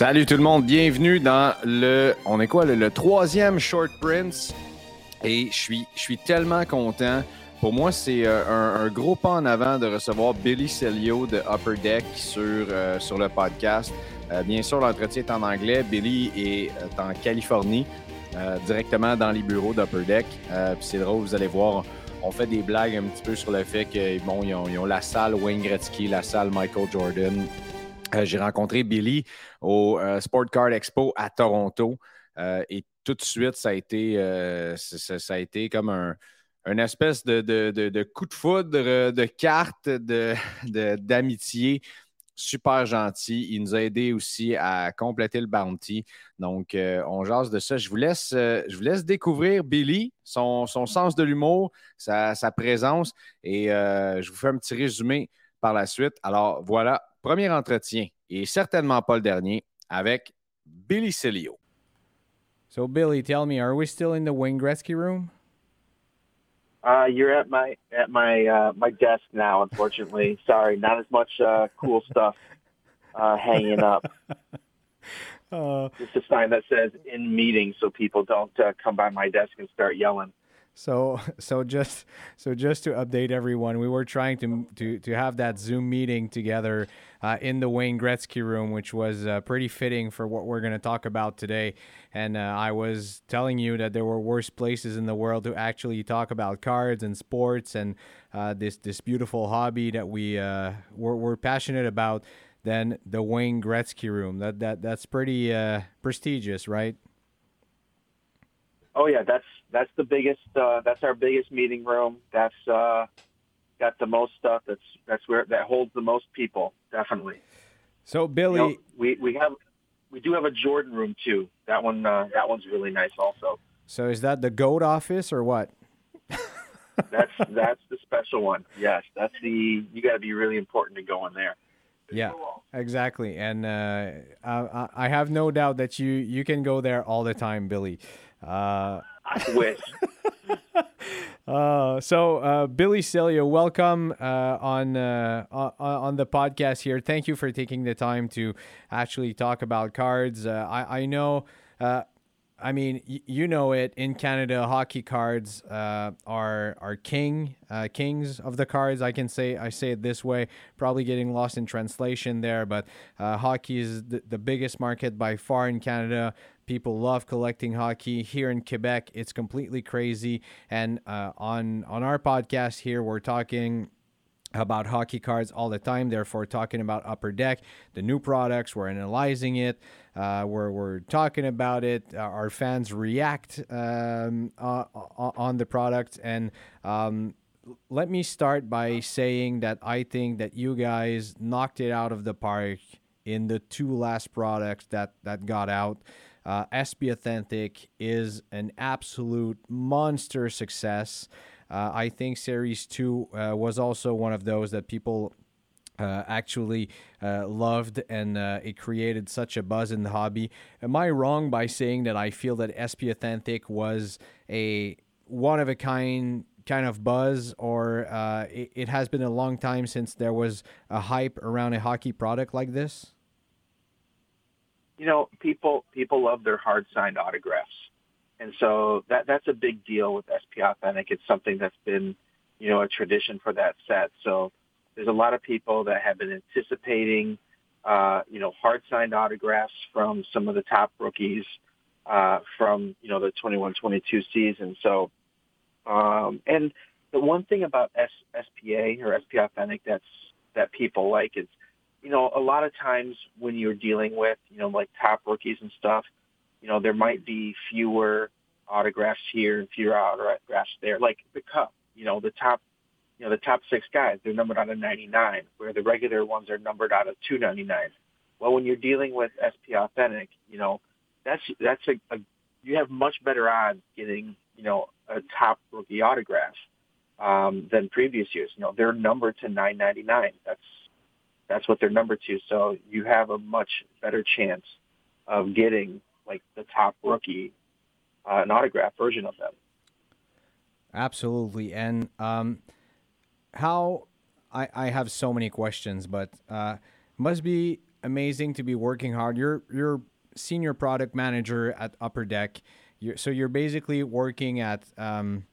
Salut tout le monde, bienvenue dans le, on est quoi, le, troisième Short Prince. Et je suis, je suis tellement content. Pour moi, c'est euh, un, gros pas en avant de recevoir Billy Celio de Upper Deck sur, euh, le podcast. Euh, bien sûr, l'entretien est en anglais. Billy est en Californie, directement dans les bureaux d'Upper Deck. C'est drôle, vous allez voir, on fait des blagues un petit peu sur le fait que bon, ont la salle Wayne Gretzky, la salle Michael Jordan. Euh, J'ai rencontré Billy au euh, Sport Card Expo à Toronto euh, et tout de suite, ça a été, ça, a été comme un, espèce de, de- de- coup de foudre, de carte, d'amitié. Super gentil. Il nous a aidé aussi à compléter le bounty. Donc, on jase de ça. Je vous laisse, je vous laisse découvrir Billy, son, son sens de l'humour, sa, sa présence et je vous fais un petit résumé par la suite. Alors, voilà, premier entretien et certainement pas le dernier avec Billy Celio. So, Billy, tell me, are we still in the Wayne Gretzky room? Uh, you're at my at my uh, my desk now. Unfortunately, sorry, not as much uh, cool stuff uh, hanging up. Uh, Just a sign that says "in meeting," so people don't uh, come by my desk and start yelling. So, so just, so just to update everyone, we were trying to to to have that Zoom meeting together uh, in the Wayne Gretzky room, which was uh, pretty fitting for what we're going to talk about today. And uh, I was telling you that there were worse places in the world to actually talk about cards and sports and uh, this this beautiful hobby that we uh, we're, we're passionate about than the Wayne Gretzky room. That that that's pretty uh, prestigious, right? Oh yeah, that's that's the biggest. Uh, that's our biggest meeting room. That's uh, got the most stuff. That's that's where that holds the most people. Definitely. So, You Billy. know, we we have we do have a Jordan room too. That one uh, that one's really nice also. So is that the goat office or what? That's that's the special one. Yes, that's the you got to be really important to go in there. Yeah, exactly. And uh, I, I have no doubt that you you can go there all the time, Billy. Uh, I wish. uh, so uh, Billy Celio, welcome uh, on uh, on the podcast here. Thank you for taking the time to actually talk about cards. Uh, I I know. Uh, I mean, y- you know it. In Canada, hockey cards are are king kings of the cards. I can say I say it this way. Probably getting lost in translation there, but hockey is the biggest market by far in Canada. People love collecting hockey here in Quebec. It's completely crazy. And uh, on on our podcast here, we're talking about hockey cards all the time. Therefore, talking about Upper Deck, the new products, we're analyzing it, uh, we're, we're talking about it. Uh, our fans react um, uh, on the product. And um, let me start by saying that I think that you guys knocked it out of the park in the two last products that, that got out. Uh, SP Authentic is an absolute monster success. Uh, I think Series 2 uh, was also one of those that people uh, actually uh, loved and uh, it created such a buzz in the hobby. Am I wrong by saying that I feel that SP Authentic was a one of a kind kind of buzz, or uh, it, it has been a long time since there was a hype around a hockey product like this? You know, people people love their hard signed autographs, and so that that's a big deal with SP Authentic. It's something that's been, you know, a tradition for that set. So there's a lot of people that have been anticipating, uh, you know, hard signed autographs from some of the top rookies uh, from you know the 21-22 season. So, um, and the one thing about S- SPA or SP Authentic that's that people like is, you know, a lot of times when you're dealing with you know like top rookies and stuff, you know, there might be fewer autographs here and fewer autographs there. Like the Cup, you know, the top you know, the top six guys, they're numbered out of 99, where the regular ones are numbered out of 299. Well, when you're dealing with SP Authentic, you know, that's that's a, a you have much better odds getting you know a top rookie autograph um, than previous years. You know they're numbered to 999. That's that's what they're numbered to. So you have a much better chance of getting like the top rookie, uh, an autograph version of them. Absolutely, and um, how I I have so many questions, but uh, must be amazing to be working hard. You're you're senior product manager at Upper Deck. You're, so you're basically working at, um,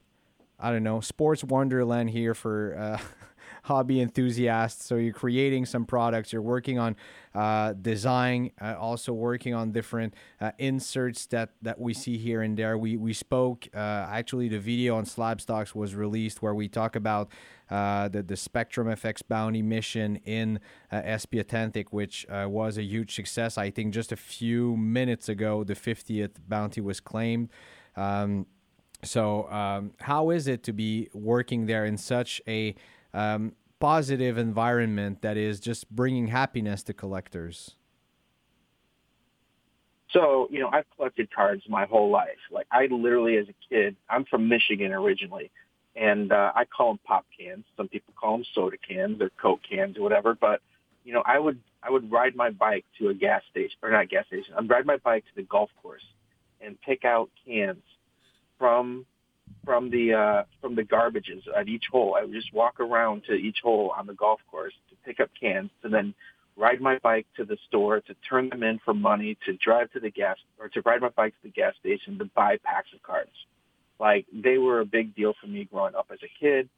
I don't know, sports wonderland here for uh, hobby enthusiasts. So you're creating some products. You're working on uh, design, uh, also working on different uh, inserts that that we see here and there. We we spoke uh, actually the video on Slab Stocks was released where we talk about uh, the the Spectrum FX bounty mission in uh, SP which uh, was a huge success. I think just a few minutes ago, the 50th bounty was claimed. Um, so, um, how is it to be working there in such a um, positive environment that is just bringing happiness to collectors? So, you know, I've collected cards my whole life. Like, I literally, as a kid, I'm from Michigan originally, and uh, I call them pop cans. Some people call them soda cans or Coke cans or whatever. But, you know, I would I would ride my bike to a gas station, or not gas station. I'd ride my bike to the golf course and pick out cans from from the uh, from the garbages at each hole. I would just walk around to each hole on the golf course to pick up cans, to then ride my bike to the store to turn them in for money, to drive to the gas or to ride my bike to the gas station to buy packs of cards. Like they were a big deal for me growing up as a kid.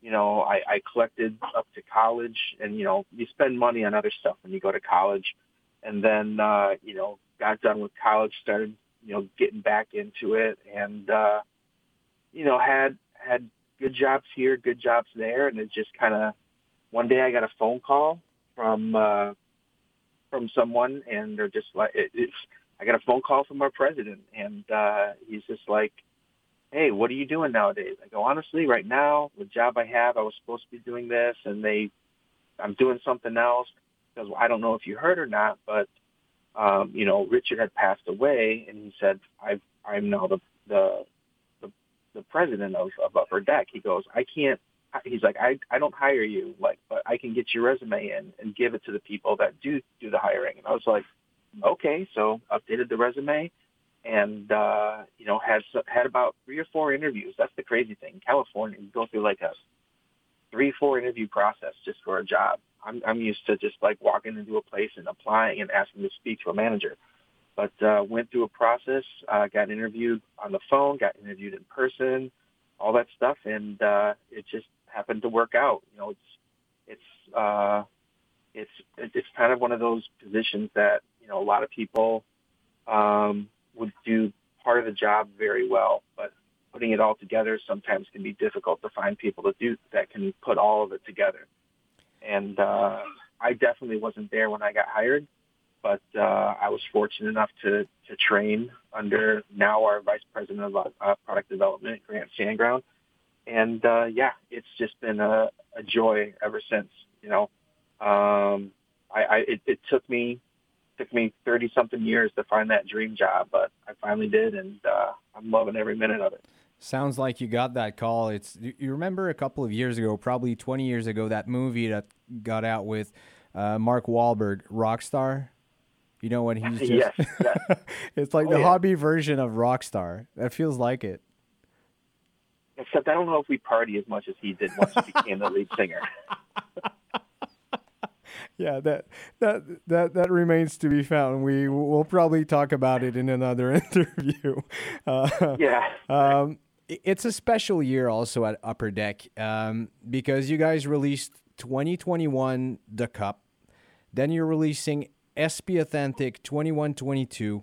You know, I, I collected up to college, and you know, you spend money on other stuff when you go to college, and then uh, you know, got done with college, started you know getting back into it, and uh, you know, had had good jobs here, good jobs there, and it just kind of one day I got a phone call from uh, from someone, and they're just like, it, it's. I got a phone call from our president, and uh, he's just like, "Hey, what are you doing nowadays?" I go, "Honestly, right now, the job I have, I was supposed to be doing this, and they, I'm doing something else because I don't know if you heard or not, but um, you know, Richard had passed away, and he said, I've, I'm now the the the president of, of Upper Deck. He goes, I can't. He's like, I I don't hire you, like, but I can get your resume in and give it to the people that do do the hiring. And I was like, okay. So updated the resume, and uh, you know had had about three or four interviews. That's the crazy thing. In California, you go through like a three four interview process just for a job. I'm I'm used to just like walking into a place and applying and asking to speak to a manager but uh, went through a process, uh, got interviewed on the phone, got interviewed in person, all that stuff, and uh, it just happened to work out. You know, it's it's uh, it's it's kind of one of those positions that you know a lot of people um, would do part of the job very well, but putting it all together sometimes can be difficult to find people to do that can put all of it together. And uh, I definitely wasn't there when I got hired but uh, I was fortunate enough to to train under now our vice president of uh, product development, Grant Sandground, and uh, yeah, it's just been a, a joy ever since. You know, um, I, I it, it took me took me thirty something years to find that dream job, but I finally did, and uh, I'm loving every minute of it. Sounds like you got that call. It's you remember a couple of years ago, probably 20 years ago, that movie that got out with uh, Mark Wahlberg, Rockstar. You know when he's just yes, it's like Oh, the yeah. hobby version of Rockstar. That feels like it. Except I don't know if we party as much as he did once he became the lead singer. yeah, that that that that remains to be found. We will probably talk about it in another interview. Uh, yeah. Um, it's a special year also at Upper Deck um, because you guys released 2021 the Cup, then you're releasing SP Authentic 2122,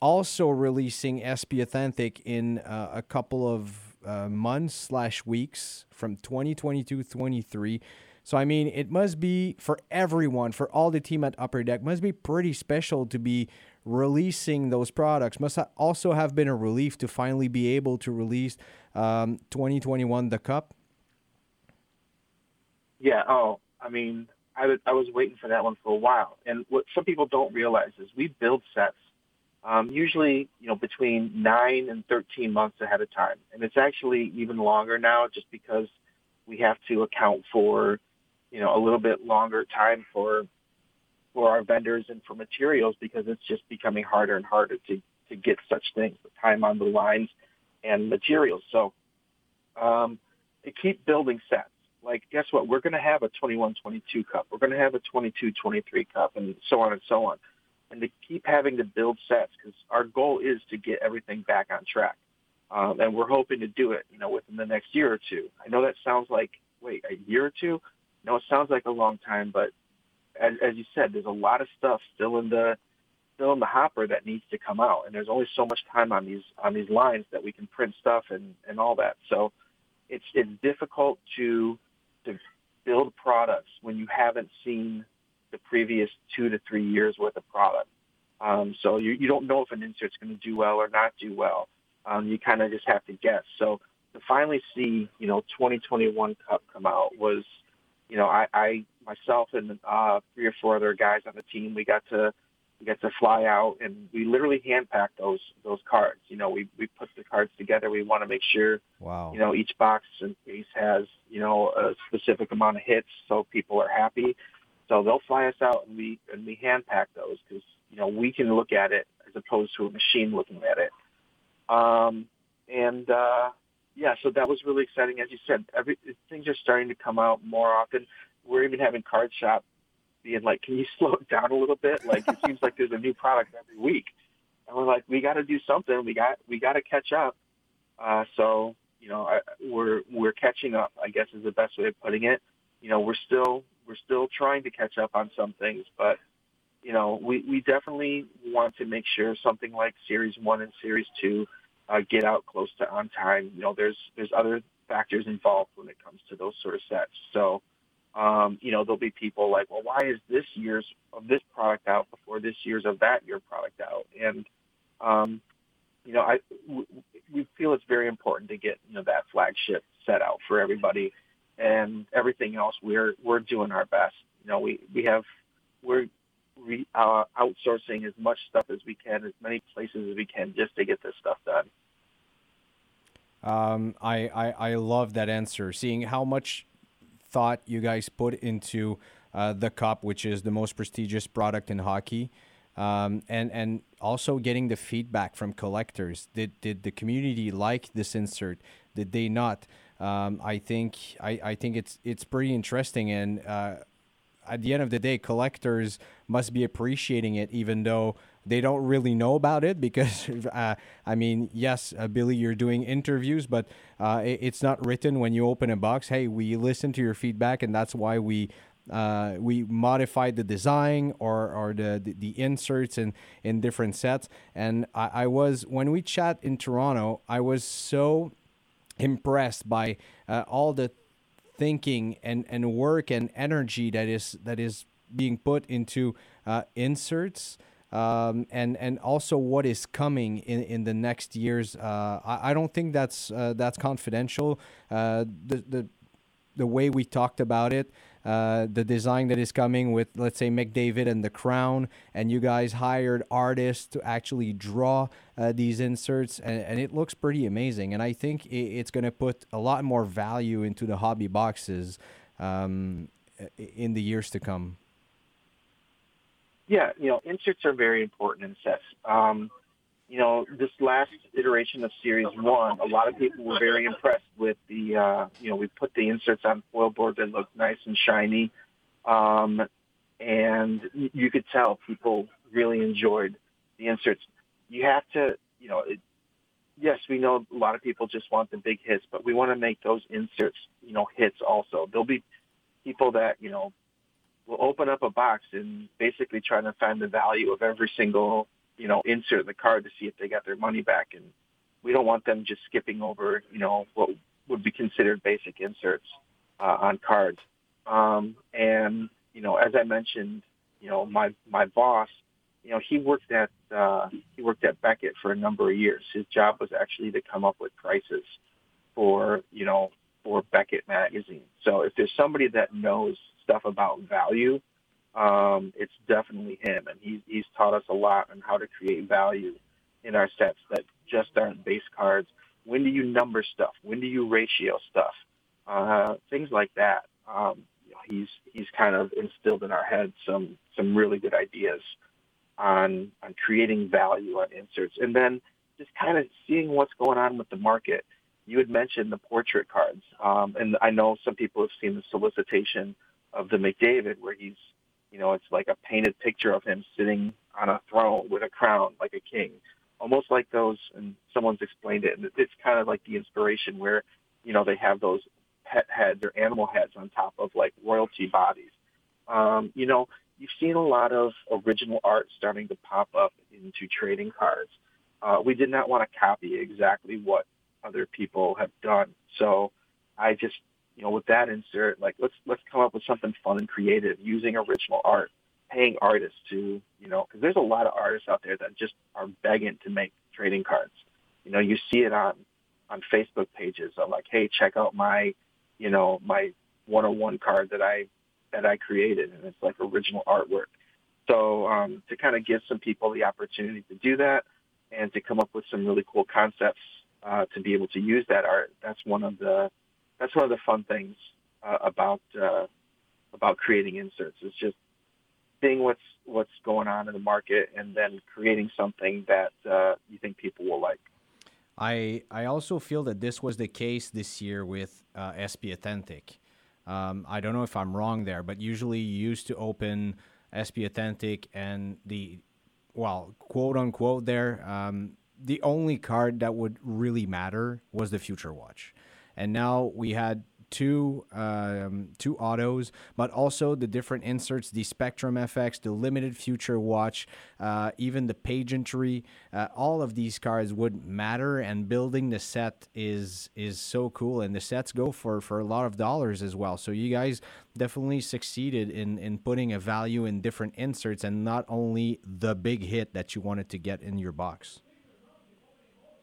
also releasing SP Authentic in uh, a couple of uh, months slash weeks from 2022 23. So I mean, it must be for everyone, for all the team at Upper Deck, must be pretty special to be releasing those products. Must also have been a relief to finally be able to release um, 2021 the Cup. Yeah. Oh, I mean, I, was waiting for that one for a while. And what some people don't realize is we build sets um, usually, you know, between nine and 13 months ahead of time. And it's actually even longer now just because we have to account for you know, a little bit longer time for for our vendors and for materials because it's just becoming harder and harder to to get such things, the time on the lines and materials. So um, to keep building sets, like guess what? We're going to have a 21-22 cup. We're going to have a 22-23 cup, and so on and so on. And to keep having to build sets because our goal is to get everything back on track, um, and we're hoping to do it, you know, within the next year or two. I know that sounds like wait a year or two No, it sounds like a long time, but as, as you said, there's a lot of stuff still in the still in the hopper that needs to come out, and there's only so much time on these on these lines that we can print stuff and and all that. So it's it's difficult to to build products when you haven't seen the previous two to three years worth of product. Um, so you, you don't know if an insert's going to do well or not do well. Um, you kind of just have to guess. So to finally see, you know, 2021 Cup come out was you know, I, I myself and uh, three or four other guys on the team, we got to we got to fly out and we literally hand pack those those cards. You know, we we put the cards together. We want to make sure, wow, you know, each box and case has you know a specific amount of hits, so people are happy. So they'll fly us out and we and we hand pack those because you know we can look at it as opposed to a machine looking at it. Um, and uh, yeah, so that was really exciting. As you said, every things are starting to come out more often. We're even having card shop being like, "Can you slow it down a little bit?" Like it seems like there's a new product every week, and we're like, "We got to do something. We got we got to catch up." Uh, so you know, I, we're we're catching up. I guess is the best way of putting it. You know, we're still we're still trying to catch up on some things, but you know, we we definitely want to make sure something like Series One and Series Two uh, get out close to on time. You know, there's there's other factors involved when it comes to those sort of sets. So, um, you know, there'll be people like, well, why is this year's of this product out before this year's of that year product out? And um, you know, I we feel it's very important to get you know that flagship set out for everybody, and everything else we're we're doing our best. You know, we we have we're re, uh, outsourcing as much stuff as we can, as many places as we can, just to get this stuff done. Um, I, I, I love that answer. Seeing how much thought you guys put into uh, the cup, which is the most prestigious product in hockey, um, and and also getting the feedback from collectors. Did did the community like this insert? Did they not? Um, I think I, I think it's it's pretty interesting and. Uh, at the end of the day, collectors must be appreciating it, even though they don't really know about it. Because, uh, I mean, yes, uh, Billy, you're doing interviews, but uh, it, it's not written when you open a box. Hey, we listen to your feedback, and that's why we. Uh, we modified the design or, or the, the, the inserts in, in different sets. And I, I was, when we chat in Toronto, I was so impressed by uh, all the thinking and, and work and energy that is that is being put into uh, inserts um, and and also what is coming in, in the next years. Uh, I, I don't think that's uh, that's confidential. Uh, the the the way we talked about it uh, the design that is coming with, let's say, McDavid and the Crown, and you guys hired artists to actually draw uh, these inserts, and, and, it looks pretty amazing. And I think it, it's going to put a lot more value into the hobby boxes um, in the years to come. Yeah, you know, inserts are very important in sets. Um, you know, this last iteration of Series 1, a lot of people were very impressed with the, uh, you know, we put the inserts on foil board that look nice and shiny. Um, and you could tell people really enjoyed the inserts. You have to, you know, it, yes, we know a lot of people just want the big hits, but we want to make those inserts, you know, hits also. There'll be people that, you know, will open up a box and basically try to find the value of every single, you know, insert in the card to see if they got their money back. And we don't want them just skipping over, you know, what would be considered basic inserts uh, on cards. Um, and, you know, as I mentioned, you know, my, my boss, you know, he worked at, uh, he worked at Beckett for a number of years. His job was actually to come up with prices for, you know, for Beckett magazine. So if there's somebody that knows stuff about value, um, it's definitely him. And he's, he's taught us a lot on how to create value in our sets that just aren't base cards. When do you number stuff? When do you ratio stuff? Uh, things like that. Um, you know, he's he's kind of instilled in our heads some some really good ideas on on creating value on inserts, and then just kind of seeing what's going on with the market. You had mentioned the portrait cards, um, and I know some people have seen the solicitation of the McDavid, where he's, you know, it's like a painted picture of him sitting on a throne with a crown, like a king, almost like those. And someone's explained it, and it's kind of like the inspiration where, you know, they have those pet heads or animal heads on top of like royalty bodies. Um, you know, you've seen a lot of original art starting to pop up into trading cards. Uh, we did not want to copy exactly what other people have done. So I just you know, with that insert, like let's let's come up with something fun and creative using original art, paying artists to, you know, because there's a lot of artists out there that just are begging to make trading cards. You know, you see it on on Facebook pages of like, hey, check out my, you know, my 101 card that I that I created, and it's like original artwork. So um, to kind of give some people the opportunity to do that and to come up with some really cool concepts uh, to be able to use that art, that's one of the that's one of the fun things uh, about uh, about creating inserts. Is just seeing what's what's going on in the market and then creating something that uh, you think people will like. I I also feel that this was the case this year with uh, SP Authentic. Um, I don't know if I'm wrong there, but usually you used to open SP Authentic and the well, quote unquote, there. Um, the only card that would really matter was the Future Watch and now we had two um, two autos, but also the different inserts, the Spectrum FX, the limited future watch, uh, even the pageantry. Uh, all of these cards would matter, and building the set is is so cool. And the sets go for for a lot of dollars as well. So you guys definitely succeeded in in putting a value in different inserts, and not only the big hit that you wanted to get in your box.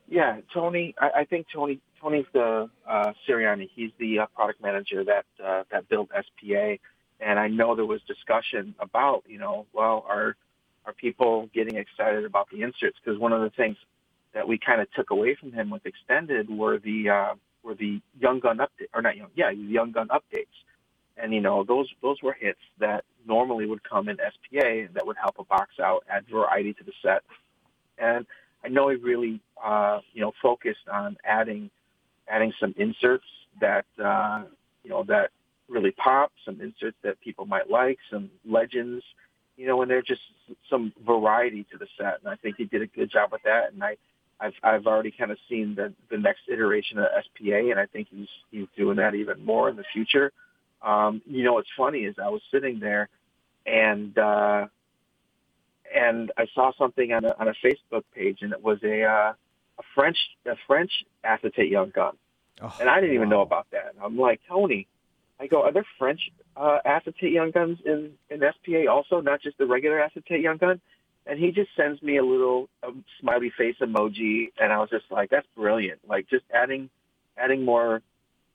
Yeah, Tony. I, I think Tony Tony's the uh, Sirianni. He's the uh, product manager that uh, that built SPA, and I know there was discussion about you know well are are people getting excited about the inserts? Because one of the things that we kind of took away from him with extended were the uh, were the young gun update or not young yeah young gun updates, and you know those those were hits that normally would come in SPA that would help a box out, add variety to the set, and I know he really, uh, you know, focused on adding, adding some inserts that, uh, you know, that really pop, some inserts that people might like, some legends, you know, and they're just some variety to the set. And I think he did a good job with that. And I, I've, I've already kind of seen the, the next iteration of SPA, and I think he's, he's doing that even more in the future. Um, you know, what's funny is I was sitting there and, uh, and I saw something on a, on a Facebook page, and it was a uh, a French a French acetate young gun, oh, and I didn't even know about that. I'm like Tony, I go, are there French uh, acetate young guns in in SPA also, not just the regular acetate young gun? And he just sends me a little um, smiley face emoji, and I was just like, that's brilliant. Like just adding adding more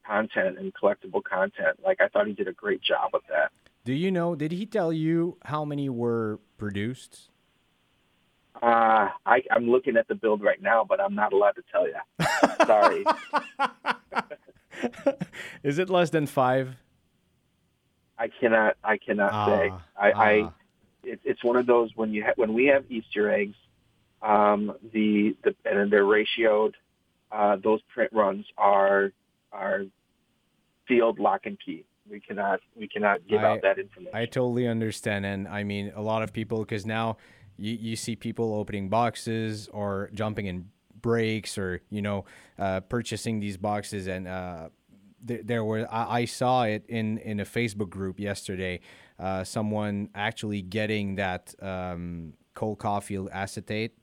content and collectible content. Like I thought he did a great job with that. Do you know? Did he tell you how many were produced? Uh, I, I'm looking at the build right now, but I'm not allowed to tell you. Sorry. Is it less than five? I cannot. I cannot uh, say. I. I it, it's one of those when you ha- when we have Easter eggs, um, the the and they're ratioed. Uh, those print runs are are field lock and key We cannot we cannot give I- out that information. I totally understand, and I mean a lot of people because now you, you see people opening boxes or jumping in breaks or you know uh, purchasing these boxes, and uh, there, there were I, I saw it in in a Facebook group yesterday. Uh, someone actually getting that um, Cole Caufield acetate.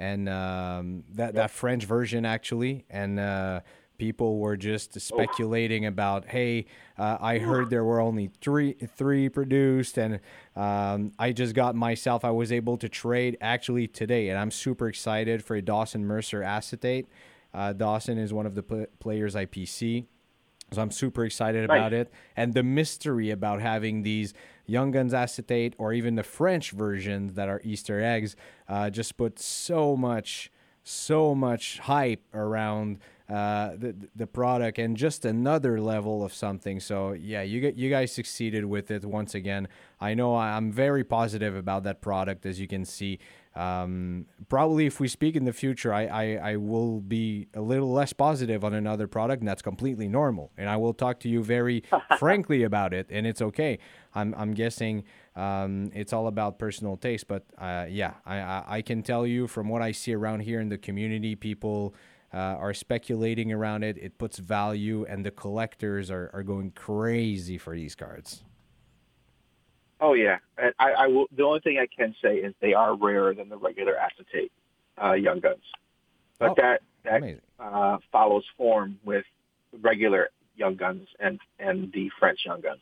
And um, that that French version actually, and uh, people were just speculating about, hey, uh, I heard there were only three three produced, and um, I just got myself. I was able to trade actually today, and I'm super excited for a Dawson Mercer acetate. Uh, Dawson is one of the pl- players I PC. So I'm super excited about it. And the mystery about having these Young Guns acetate or even the French versions that are Easter eggs uh, just put so much, so much hype around uh, the the product and just another level of something. So yeah, you get you guys succeeded with it once again. I know I'm very positive about that product, as you can see. Um, probably if we speak in the future, I, I, I will be a little less positive on another product, and that's completely normal. And I will talk to you very frankly about it, and it's okay. I'm, I'm guessing um, it's all about personal taste, but uh, yeah, I, I, I can tell you from what I see around here in the community, people uh, are speculating around it. It puts value, and the collectors are, are going crazy for these cards. Oh yeah, and I, I will. The only thing I can say is they are rarer than the regular acetate uh, young guns, but Oh, that that uh, follows form with regular young guns and and the French young guns.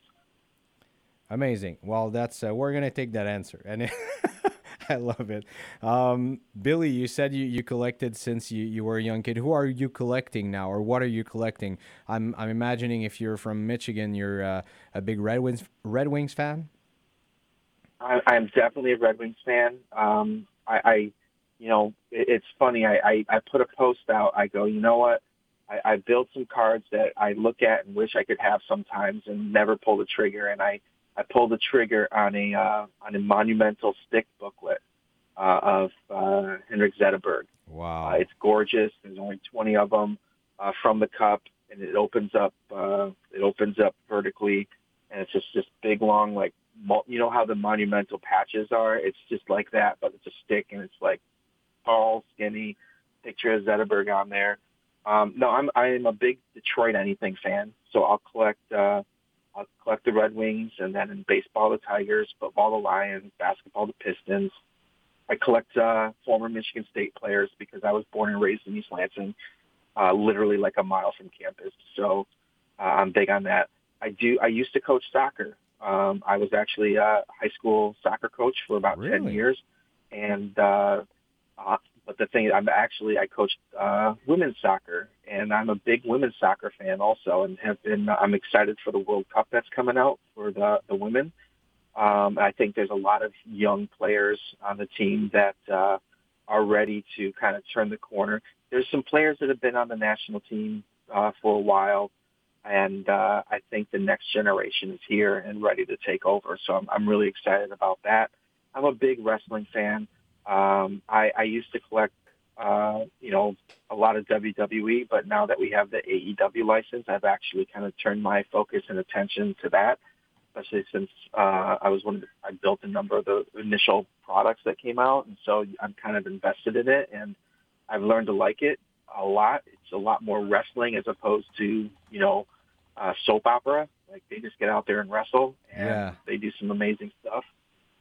Amazing. Well, that's uh, we're gonna take that answer, and I love it. Um, Billy, you said you, you collected since you, you were a young kid. Who are you collecting now, or what are you collecting? I'm I'm imagining if you're from Michigan, you're uh, a big Red Wings Red Wings fan. I, I'm definitely a Red Wings fan. Um, I, I, you know, it, it's funny. I, I, I put a post out. I go, you know what? I, I built some cards that I look at and wish I could have sometimes, and never pull the trigger. And I, I pulled the trigger on a uh, on a monumental stick booklet uh, of uh, Henrik Zetterberg. Wow. Uh, it's gorgeous. There's only 20 of them uh, from the cup, and it opens up. Uh, it opens up vertically, and it's just this big, long, like you know how the monumental patches are. It's just like that, but it's a stick, and it's like tall, skinny. Picture of Zetterberg on there. Um, no, I'm I'm a big Detroit anything fan, so I'll collect. I'll collect the Red Wings, and then in baseball the Tigers, football the Lions, basketball the Pistons. I collect uh, former Michigan State players because I was born and raised in East Lansing, uh, literally like a mile from campus. So uh, I'm big on that. I do. I used to coach soccer. Um, I was actually a high school soccer coach for about ten Really? years, and uh, uh, but the thing I'm actually I coached uh, women's soccer, and I'm a big women's soccer fan also, and have been. I'm excited for the World Cup that's coming out for the the women. Um, I think there's a lot of young players on the team that uh, are ready to kind of turn the corner. There's some players that have been on the national team uh, for a while, and uh, I think the next generation is here and ready to take over. So I'm, I'm really excited about that. I'm a big wrestling fan. Um, I, I used to collect, uh, you know, a lot of WWE, but now that we have the AEW license, I've actually kind of turned my focus and attention to that especially since uh, I was one of the, I built a number of the initial products that came out, and so I'm kind of invested in it, and I've learned to like it a lot. It's a lot more wrestling as opposed to you know uh, soap opera. Like they just get out there and wrestle, and Yeah. they do some amazing stuff.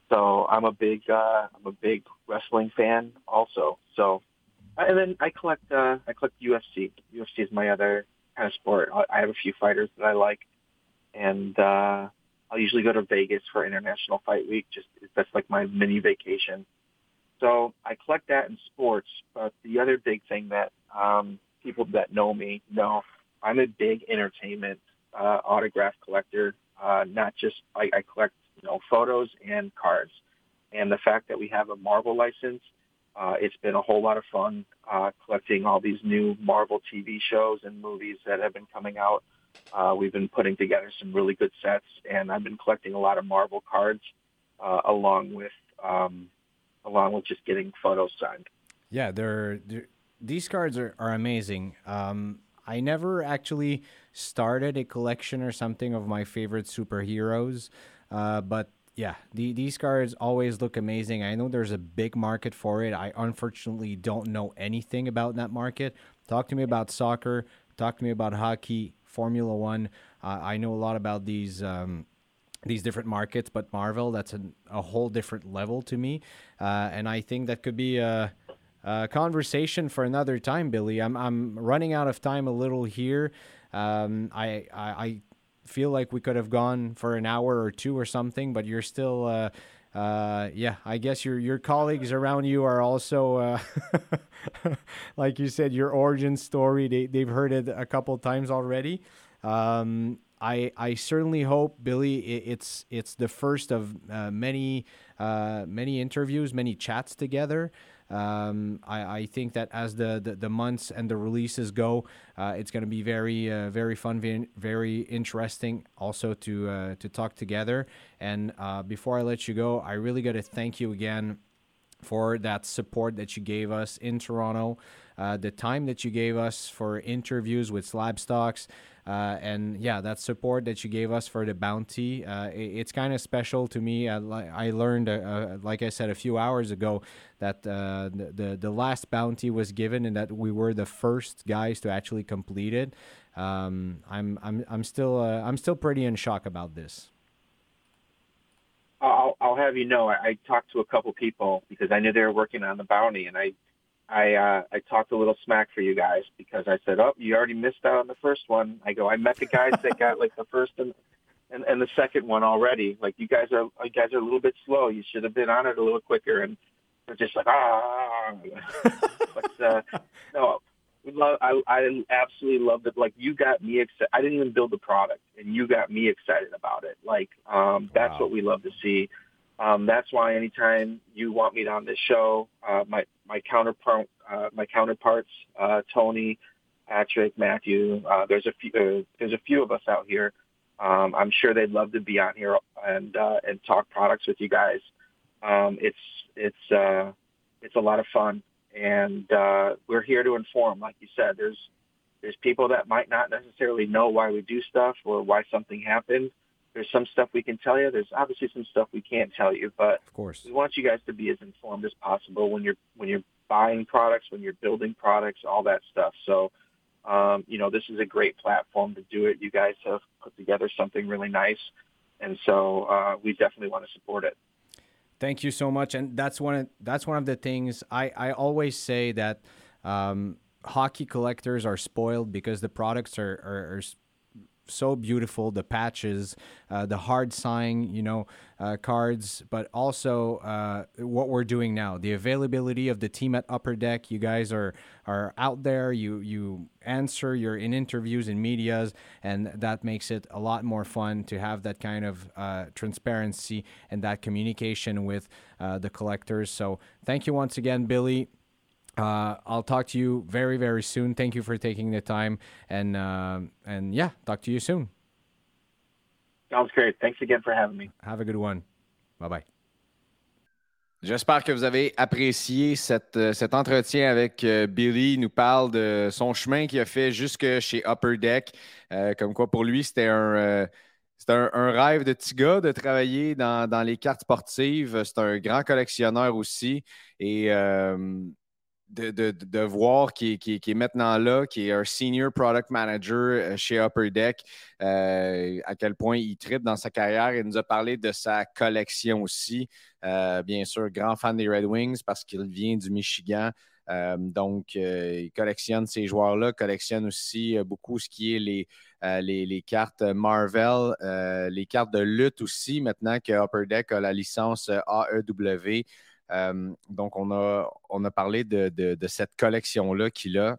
So I'm a big uh, I'm a big wrestling fan also. So and then I collect uh, I collect UFC. UFC is my other kind of sport. I have a few fighters that I like, and uh, I'll usually go to Vegas for International Fight Week. Just that's like my mini vacation. So I collect that in sports. But the other big thing that um, people that know me know, I'm a big entertainment uh, autograph collector. Uh, not just I, I collect you know photos and cards. And the fact that we have a Marvel license, uh, it's been a whole lot of fun uh, collecting all these new Marvel TV shows and movies that have been coming out. Uh, we've been putting together some really good sets, and I've been collecting a lot of Marvel cards, uh, along with um, along with just getting photos signed. Yeah, they're, they're these cards are, are amazing. Um, I never actually started a collection or something of my favorite superheroes, uh, but yeah, the, these cards always look amazing. I know there's a big market for it. I unfortunately don't know anything about that market. Talk to me about soccer. Talk to me about hockey, Formula One. Uh, I know a lot about these. Um, these different markets, but Marvel, that's a, a whole different level to me. Uh, and I think that could be a, a, conversation for another time, Billy. I'm, I'm running out of time a little here. Um, I, I, I feel like we could have gone for an hour or two or something, but you're still, uh, uh, yeah, I guess your your colleagues around you are also, uh, like you said, your origin story. They they've heard it a couple times already. Um, I I certainly hope Billy, it's it's the first of uh, many uh, many interviews, many chats together. Um, I, I, think that as the, the, the, months and the releases go, uh, it's going to be very uh, very fun, very, interesting also to uh, to talk together. And uh, before I let you go, I really got to thank you again for that support that you gave us in Toronto, uh, the time that you gave us for interviews with Slab Stocks. Uh, and yeah, that support that you gave us for the bounty, uh, it, it's kind of special to me. I, I learned, uh, uh, like I said a few hours ago, that uh, the, the, the last bounty was given and that we were the first guys to actually complete it. Um, I'm I'm I'm still I'm still pretty in shock about this. I'll, I'll have you know, I, I talked to a couple people because I knew they were working on the bounty, and I I uh, I talked a little smack for you guys because I said, "Oh, you already missed out on the first one." I go, "I met the guys that got like the first and, and and the second one already. Like you guys are you guys are a little bit slow. You should have been on it a little quicker." And they're just like, "Ah." but uh, no, we love. I I absolutely loved it. Like you got me excited. I didn't even build the product, and you got me excited about it. Like um, that's wow. what we love to see. Um, that's why anytime you want me on this show, uh, my my counterpart, uh, my counterparts, uh, Tony, Patrick, Matthew, uh, there's a few, uh, there's a few of us out here. Um, I'm sure they'd love to be on here and uh, and talk products with you guys. Um, it's it's uh, it's a lot of fun, and uh, we're here to inform. Like you said, there's there's people that might not necessarily know why we do stuff or why something happened. There's some stuff we can tell you. There's obviously some stuff we can't tell you, but of course, we want you guys to be as informed as possible when you're when you're buying products, when you're building products, all that stuff. So, um, you know, this is a great platform to do it. You guys have put together something really nice, and so uh, we definitely want to support it. Thank you so much, and that's one of that's one of the things I I always say that. Um, hockey collectors are spoiled because the products are, are, are so beautiful the patches uh, the hard sign you know uh, cards but also uh, what we're doing now the availability of the team at upper deck. You guys are are out there. You you answer you're in interviews in medias and that makes it a lot more fun to have that kind of uh, transparency and that communication with uh, the collectors. So thank you once again billy uh, I'll talk to you very, very soon. Thank you for taking the time, and uh, and yeah, talk to you soon. Sounds great. Thanks again for having me. Have a good one. Bye bye. J'espère que vous avez apprécié cette, euh, cet entretien avec euh, Billy. Il nous parle de son chemin qu'il a fait jusque chez Upper Deck. Euh, comme quoi, pour lui, c'était un, euh, un, un, rêve de petit gars de travailler dans, dans les cartes sportives. C'est un grand collectionneur aussi. Et euh, de, voir qui, est maintenant là, qui est un senior product manager euh, chez Upper Deck, euh, à quel point il tripe dans sa carrière. Il nous a parlé de sa collection aussi. Euh, bien sûr, grand fan des Red Wings parce qu'il vient du Michigan. donc, il collectionne ces joueurs-là, collectionne aussi beaucoup ce qui est les, cartes Marvel, les cartes de lutte aussi, maintenant que Upper Deck a la licence AEW. Euh, donc, on a, on a parlé de, cette collection-là qu'il a.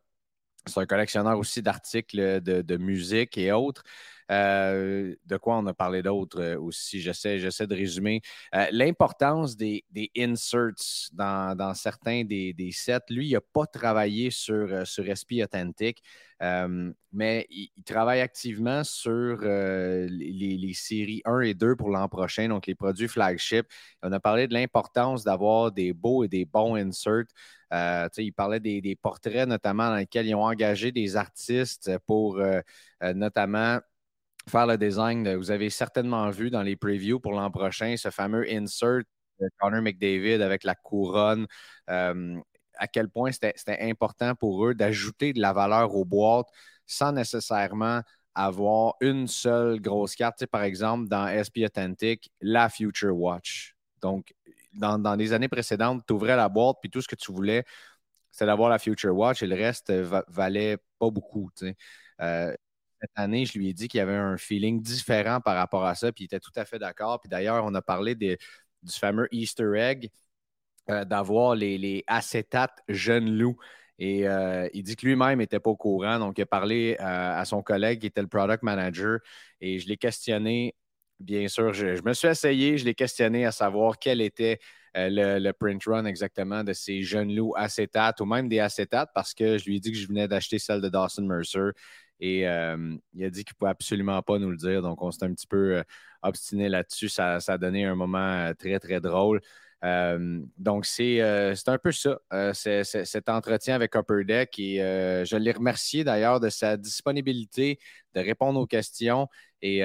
C'est un collectionneur aussi d'articles de, musique et autres. Euh, de quoi on a parlé d'autre euh, aussi? J'essaie, j'essaie de résumer. l'importance des, inserts dans, certains des, sets. Lui, il n'a pas travaillé sur, sur SP Authentic. Euh, mais il, travaille activement sur euh, les, séries 1 et 2 pour l'an prochain, donc les produits flagship. On a parlé de l'importance d'avoir des beaux et des bons inserts. Euh, il parlait des, portraits, notamment, dans lesquels ils ont engagé des artistes pour notamment faire le design. Vous avez certainement vu dans les previews pour l'an prochain ce fameux insert de Connor McDavid avec la couronne. à quel point c'était important pour eux d'ajouter de la valeur aux boîtes sans nécessairement avoir une seule grosse carte. par exemple, dans SP Authentic, la Future Watch. Donc, dans, les années précédentes, tu ouvrais la boîte, puis tout ce que tu voulais, c'était d'avoir la Future Watch et le reste valait pas beaucoup. Euh, cette année, je lui ai dit qu'il y avait un feeling différent par rapport à ça, puis il était tout à fait d'accord. Puis d'ailleurs, on a parlé du fameux Easter egg, euh, d'avoir les, acétates jeunes loups. Et euh, il dit que lui-même n'était pas au courant. Donc, il a parlé à son collègue qui était le product manager et je l'ai questionné bien sûr, je, me suis essayé, je l'ai questionné à savoir quel était euh, le, print run exactement de ces jeunes loups acétates ou même des acétates parce que je lui ai dit que je venais d'acheter celle de Dawson Mercer et il a dit qu'il ne pouvait absolument pas nous le dire. Donc, on s'est un petit peu obstiné là-dessus. Ça, a donné un moment très, très drôle. donc, c'est un peu ça, cet entretien avec Upper Deck. Et je l'ai remercié d'ailleurs de sa disponibilité de répondre aux questions. Et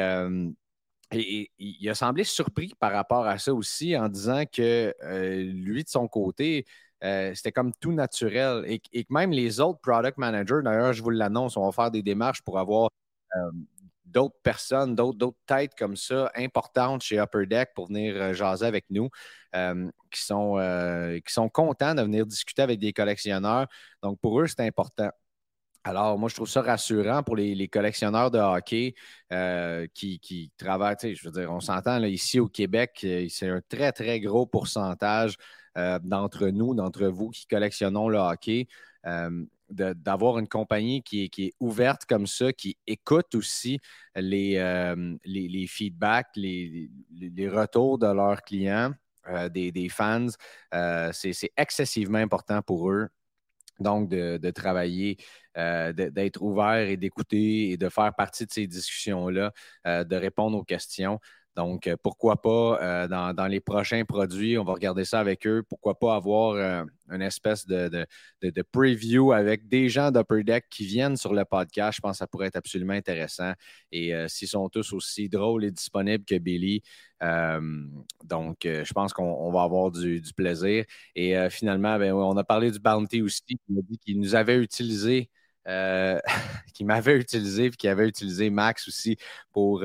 il a semblé surpris par rapport à ça aussi en disant que lui, de son côté, euh, c'était comme tout naturel et, que même les autres product managers, d'ailleurs, je vous l'annonce, on va faire des démarches pour avoir euh, d'autres personnes, d'autres têtes comme ça importantes chez Upper Deck pour venir jaser avec nous, qui, sont, qui sont contents de venir discuter avec des collectionneurs. Donc, pour eux, c'est important. Alors, moi, je trouve ça rassurant pour les, collectionneurs de hockey euh, qui, travaillent. Je veux dire, on s'entend ici au Québec, euh, c'est un très, très gros pourcentage euh, d'entre nous, d'entre vous qui collectionnons le hockey. d'avoir une compagnie qui est, ouverte comme ça, qui écoute aussi les, les, feedbacks, les, retours de leurs clients, des, fans, c'est excessivement important pour eux donc, de, travailler, euh, d'être ouvert et d'écouter et de faire partie de ces discussions-là, euh, de répondre aux questions. Donc, euh, pourquoi pas euh, dans, les prochains produits, on va regarder ça avec eux, pourquoi pas avoir euh, une espèce de, preview avec des gens d'Upper Deck qui viennent sur le podcast. Je pense que ça pourrait être absolument intéressant. Et s'ils sont tous aussi drôles et disponibles que Billy, donc je pense qu'on va avoir du, plaisir. Et finalement, ben, on a parlé du Bounty aussi, qui qu'il nous avait utilisé. qui m'avait utilisé, puis qui avait utilisé Max aussi pour,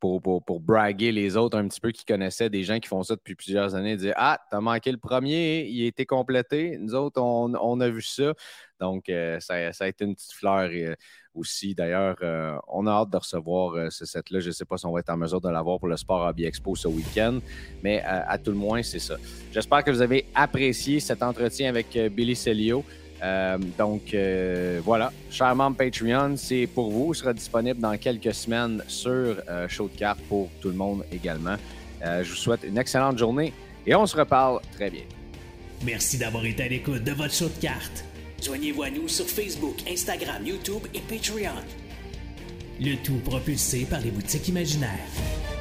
pour, pour, braguer les autres un petit peu qui connaissaient des gens qui font ça depuis plusieurs années, dire Ah, t'as manqué le premier, il a été complété. Nous autres, on, a vu ça. Donc, euh, ça, a été une petite fleur euh, aussi. D'ailleurs, euh, on a hâte de recevoir ce set-là. Je ne sais pas si on va être en mesure de l'avoir pour le Sport Hobby Expo ce week-end, mais à tout le moins, c'est ça. J'espère que vous avez apprécié cet entretien avec Billy Celio. Euh, donc euh, voilà, cher membre Patreon, c'est pour vous. Sera disponible dans quelques semaines sur euh, Show de cartes pour tout le monde également. je vous souhaite une excellente journée et on se reparle très bien. Merci d'avoir été à l'écoute de votre show de cartes. Joignez-vous à nous sur Facebook, Instagram, YouTube et Patreon. Le tout propulsé par les boutiques imaginaires.